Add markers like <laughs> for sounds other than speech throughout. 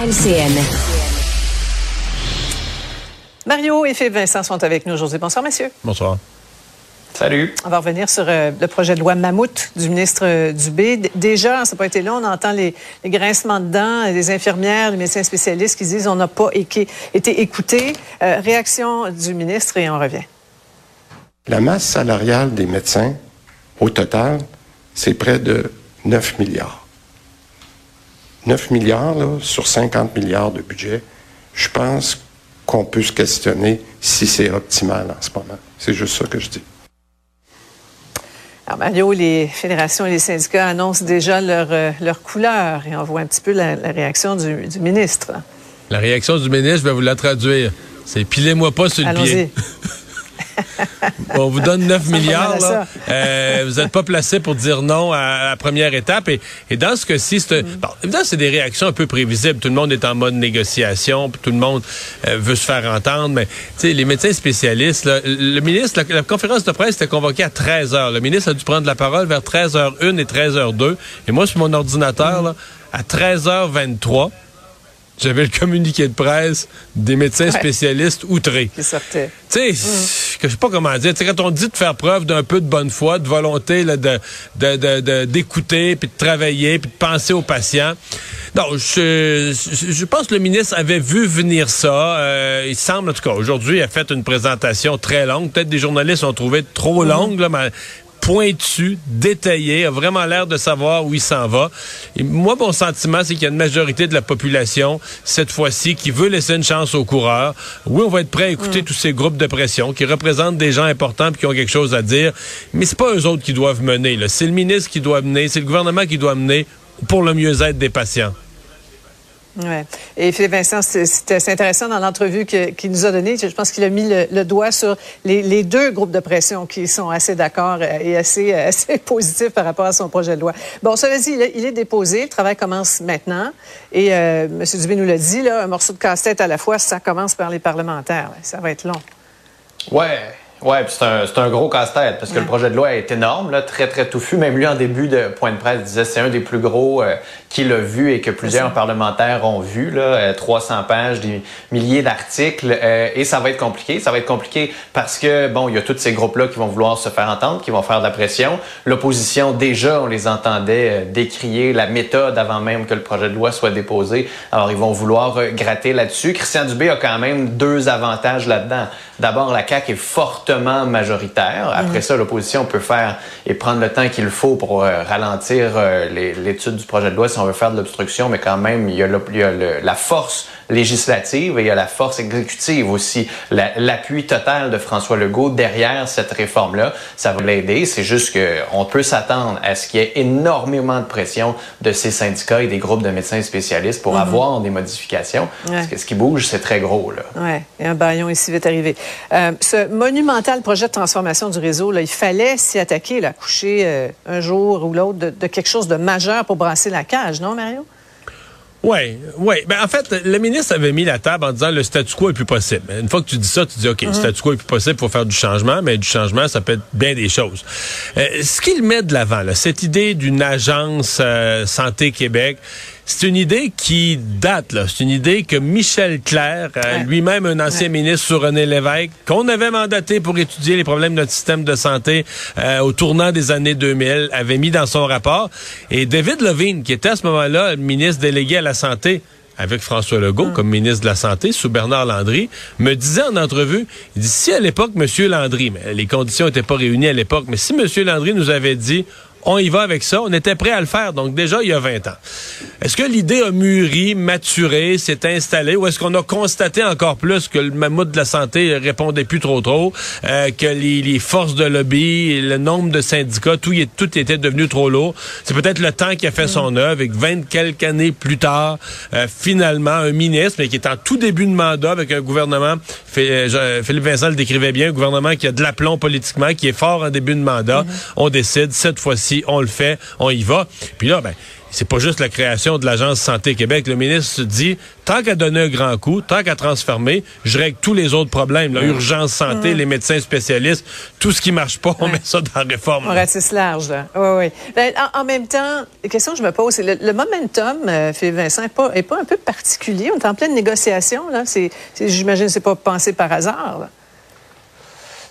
à LCN. Mario et Philippe Vincent sont avec nous aujourd'hui. Bonsoir, messieurs. Bonsoir. Salut. On va revenir sur euh, le projet de loi Mammouth du ministre euh, Dubé. D- déjà, ça n'a pas été long, on entend les, les grincements de dents, les infirmières, les médecins spécialistes qui disent on n'a pas été écoutés. Euh, réaction du ministre et on revient. La masse salariale des médecins, au total, c'est près de 9 milliards. 9 milliards là, sur 50 milliards de budget, je pense qu'on peut se questionner si c'est optimal en ce moment. C'est juste ça que je dis. Alors, Mario, les fédérations et les syndicats annoncent déjà leur, euh, leur couleur et on voit un petit peu la, la réaction du, du ministre. La réaction du ministre, je vais vous la traduire. C'est pilez-moi pas sur le pied. <laughs> On vous donne 9 Ça milliards. Là. Euh, vous n'êtes pas placé pour dire non à la première étape. Et, et dans ce cas-ci, c'est bon, évidemment, c'est des réactions un peu prévisibles. Tout le monde est en mode négociation, tout le monde euh, veut se faire entendre. Mais les médecins spécialistes, là, le ministre, la, la conférence de presse était convoquée à 13 heures. Le ministre a dû prendre la parole vers 13h01 et 13h02. Et moi, sur mon ordinateur, là, à 13h23, j'avais le communiqué de presse des médecins Ouais. spécialistes outrés. Qui sortait. Tu sais, que je sais pas comment dire. Tu sais, quand on dit de faire preuve d'un peu de bonne foi, de volonté, là, de, de, de- de- d'écouter, puis de travailler, puis de penser aux patients. Non, je, je, je pense que le ministre avait vu venir ça. Euh, il semble, en tout cas, aujourd'hui, il a fait une présentation très longue. Peut-être des journalistes ont trouvé trop longue, là, mais pointu, détaillé, a vraiment l'air de savoir où il s'en va. Et moi, mon sentiment, c'est qu'il y a une majorité de la population, cette fois-ci, qui veut laisser une chance aux coureurs. Oui, on va être prêt à écouter tous ces groupes de pression qui représentent des gens importants et qui ont quelque chose à dire, mais c'est pas eux autres qui doivent mener. C'est le ministre qui doit mener, c'est le gouvernement qui doit mener pour le mieux-être des patients. Ouais. Et Philippe Vincent, c'était intéressant dans l'entrevue qu'il nous a donnée. Je pense qu'il a mis le, doigt sur les, deux groupes de pression qui sont assez d'accord euh, et assez, euh, <laughs> assez positifs par rapport à son projet de loi. Bon, ça veut dire, il est, il est déposé, le travail commence maintenant. Et euh, M. Dubé nous l'a dit, là, un morceau de casse-tête à la fois, ça commence par les parlementaires. Ça va être long. Ouais. Ouais, puis c'est un, un gros casse-tête parce que le projet de loi est énorme, là, très très touffu. Même lui en début de point de presse disait c'est un des plus gros euh, qu'il a vu et que plusieurs parlementaires ont vu. Là, euh, 300 pages, des milliers d'articles euh, et ça va être compliqué. Ça va être compliqué parce que bon, il y a tous ces groupes-là qui vont vouloir se faire entendre, qui vont faire de la pression. L'opposition déjà, on les entendait euh, décrier la méthode avant même que le projet de loi soit déposé. Alors ils vont vouloir euh, gratter là-dessus. Christian Dubé a quand même deux avantages là-dedans. D'abord, la CAQ est fortement majoritaire. Après ça, l'opposition peut faire et prendre le temps qu'il faut pour euh, ralentir euh, l'étude du projet de loi si on veut faire de l'obstruction, mais quand même, il y a, le- il y a le- la force législative et il y a la force exécutive aussi. La- L'appui total de François Legault derrière cette réforme-là, ça va l'aider. C'est juste qu'on peut s'attendre à ce qu'il y ait énormément de pression de ces syndicats et des groupes de médecins spécialistes pour avoir des modifications. Ouais. Parce que ce qui bouge, c'est très gros. Là. Oui, et un baillon ici vite arrivé. Euh, ce monumental projet de transformation du réseau, là, il fallait s'y attaquer, là, coucher euh, un jour ou l'autre de, de quelque chose de majeur pour brasser la cage, non, Mario? Oui, oui. Ben, en fait, le ministre avait mis la table en disant le statu quo est plus possible. Une fois que tu dis ça, tu dis OK, le statu quo est plus possible, faut faire du changement, mais du changement, ça peut être bien des choses. Euh, ce qu'il met de l'avant, cette idée d'une agence euh, Santé Québec, c'est une idée qui date, là. C'est une idée que Michel Clair, euh, lui-même un ancien ministre sur René Lévesque, qu'on avait mandaté pour étudier les problèmes de notre système de santé euh, au tournant des années 2000, avait mis dans son rapport. Et David Levine, qui était à ce moment-là ministre délégué à la santé, avec François Legault comme ministre de la Santé, sous Bernard Landry, me disait en entrevue, il dit, si à l'époque, M. Landry, mais les conditions n'étaient pas réunies à l'époque, mais si M. Landry nous avait dit, on y va avec ça. On était prêt à le faire, donc déjà il y a 20 ans. Est-ce que l'idée a mûri, maturé, s'est installée, ou est-ce qu'on a constaté encore plus que le mammouth de la santé répondait plus trop trop, euh, que les, les forces de lobby, le nombre de syndicats, tout, y tout était devenu trop lourd? C'est peut-être le temps qui a fait son œuvre, avec 20 quelques années plus tard, euh, finalement, un ministre, mais qui est en tout début de mandat avec un gouvernement, euh, Philippe Vincent le décrivait bien, un gouvernement qui a de l'aplomb politiquement, qui est fort en début de mandat. On décide, cette fois-ci, si on le fait, on y va. Puis là, ben, c'est pas juste la création de l'Agence Santé Québec. Le ministre se dit, tant qu'à donner un grand coup, tant qu'à transformer, je règle tous les autres problèmes. L'urgence santé, les médecins spécialistes, tout ce qui marche pas, on met ça dans la réforme. On ratisse large, là. Oui, oui. Ben, en, même temps, la question que je me pose, c'est le, momentum, euh, Philippe Vincent, n'est pas, est pas un peu particulier? On est en pleine négociation, là. C'est, j'imagine que c'est pas pensé par hasard, là.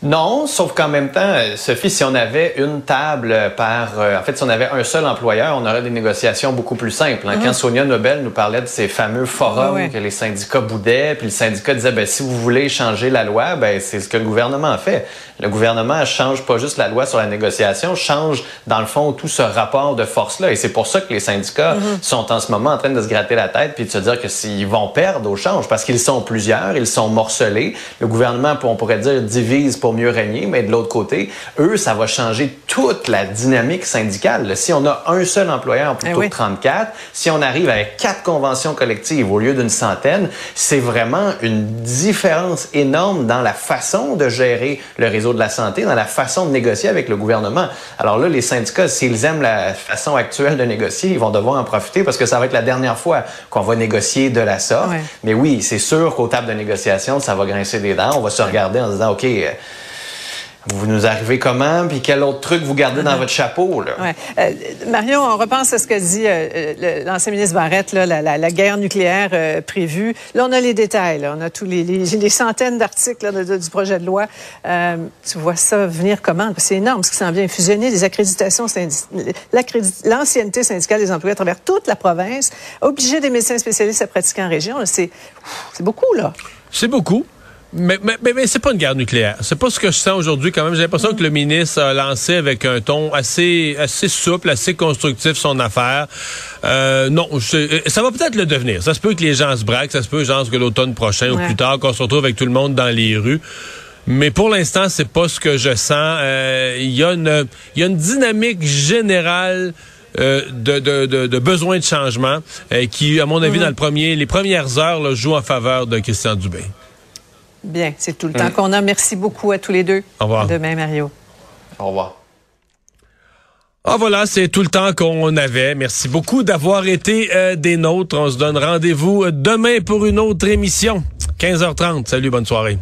Non, sauf qu'en même temps, Sophie, si on avait une table par... Euh, en fait, si on avait un seul employeur, on aurait des négociations beaucoup plus simples. Hein. Quand mhm. Sonia Nobel nous parlait de ces fameux forums que les syndicats boudaient, puis le syndicat disait, ben, si vous voulez changer la loi, ben, c'est ce que le gouvernement a fait. Le gouvernement change pas juste la loi sur la négociation, change, dans le fond, tout ce rapport de force-là. Et c'est pour ça que les syndicats mhm. sont en ce moment en train de se gratter la tête puis de se dire que s'ils vont perdre au change, parce qu'ils sont plusieurs, ils sont morcelés. Le gouvernement, on pourrait dire, divise pour mieux régner, mais de l'autre côté, eux, ça va changer toute la dynamique syndicale. Si on a un seul employeur plutôt eh que 34, si on arrive avec quatre conventions collectives au lieu d'une centaine, c'est vraiment une différence énorme dans la façon de gérer le réseau de la santé, dans la façon de négocier avec le gouvernement. Alors là, les syndicats, s'ils aiment la façon actuelle de négocier, ils vont devoir en profiter parce que ça va être la dernière fois qu'on va négocier de la sorte. Mais oui, c'est sûr qu'aux tables de négociation, ça va grincer des dents. On va se regarder en se disant, OK, euh, vous nous arrivez comment, puis quel autre truc vous gardez dans votre chapeau? Là? Ouais. Euh, Marion, on repense à ce que dit euh, euh, l'ancien ministre Barrette, là, la, guerre nucléaire prévue. Là, on a les détails, là. on a tous les, les, centaines d'articles du projet de loi. tu vois ça venir comment? C'est énorme ce qui s'en vient. Fusionner les accréditations, l'ancienneté syndicale des employés à travers toute la province, obliger des médecins spécialistes à pratiquer en région, c'est beaucoup, là. C'est beaucoup. Mais, mais, mais, c'est pas une guerre nucléaire. C'est pas ce que je sens aujourd'hui quand même. J'ai l'impression que le ministre a lancé avec un ton assez assez souple, assez constructif son affaire. Euh, non, euh, ça va peut-être le devenir. Ça se peut que les gens se braquent, ça se peut, genre, que l'automne prochain ou plus tard, qu'on se retrouve avec tout le monde dans les rues. Mais pour l'instant, c'est pas ce que je sens. Euh, il y a une y a une dynamique générale euh, de, de, de, de, besoin de changement qui, à mon avis, mm-hmm. dans le premier, les premières heures, là, joue en faveur de Christian Dubé. Bien, c'est tout le temps qu'on a. Merci beaucoup à tous les deux. Au revoir. demain, Mario. Au revoir. Ah voilà, c'est tout le temps qu'on avait. Merci beaucoup d'avoir été euh, des nôtres. On se donne rendez-vous demain pour une autre émission. 15h30. Salut, bonne soirée.